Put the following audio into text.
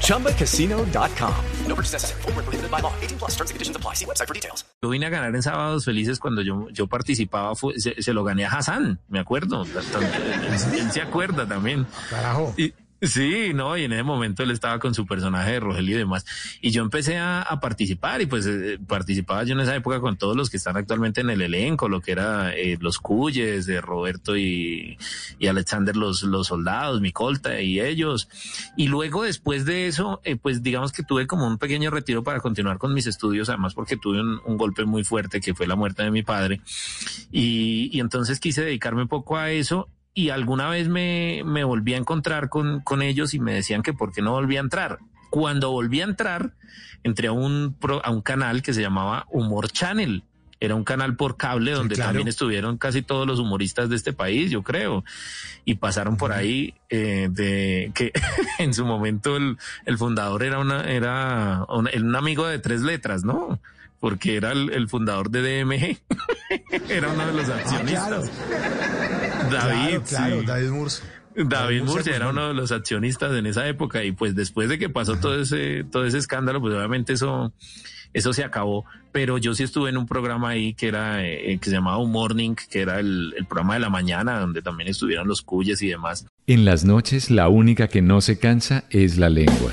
ChumbaCasino.com. No purchase necessary. Full prohibited by law. 18 plus terms and conditions apply. See website for details. Yo vine a ganar en Sábados Felices cuando yo, yo participaba, fue- se, se lo gané a Hassan, me acuerdo. Él, él se acuerda también. Carajo. Y, sí, no, y en ese momento él estaba con su personaje de Rogelio y demás. Y yo empecé a, participar y pues eh, participaba yo en esa época con todos los que están actualmente en el elenco, lo que era eh, los Cuyes, de Roberto y, y Alexander, los, los soldados, Micolta y ellos. Y luego después de eso, eh, pues digamos que tuve como un pequeño retiro para continuar con mis estudios, además porque tuve un, un golpe muy fuerte que fue la muerte de mi padre. Y, y entonces quise dedicarme un poco a eso y alguna vez me, me volví a encontrar con, con ellos y me decían que por qué no volví a entrar. Cuando volví a entrar, entré a un, pro- a un canal que se llamaba Humor Channel. Era un canal por cable donde claro. también estuvieron casi todos los humoristas de este país, yo creo. Y pasaron por ahí eh, de que en su momento el, el fundador era una, era un, un amigo de tres letras, ¿no? Porque era el, el fundador de DMG. era uno de los Ah, accionistas. claro. David, claro, claro, sí. David Murcio. David Murcia Murcia era uno de los accionistas en esa época y pues después de que pasó todo ese todo ese escándalo pues obviamente eso eso se acabó pero yo sí estuve en un programa ahí que era eh, que se llamaba Un Morning que era el, el programa de la mañana donde también estuvieron los cuyes y demás En las noches la única que no se cansa es la lengua.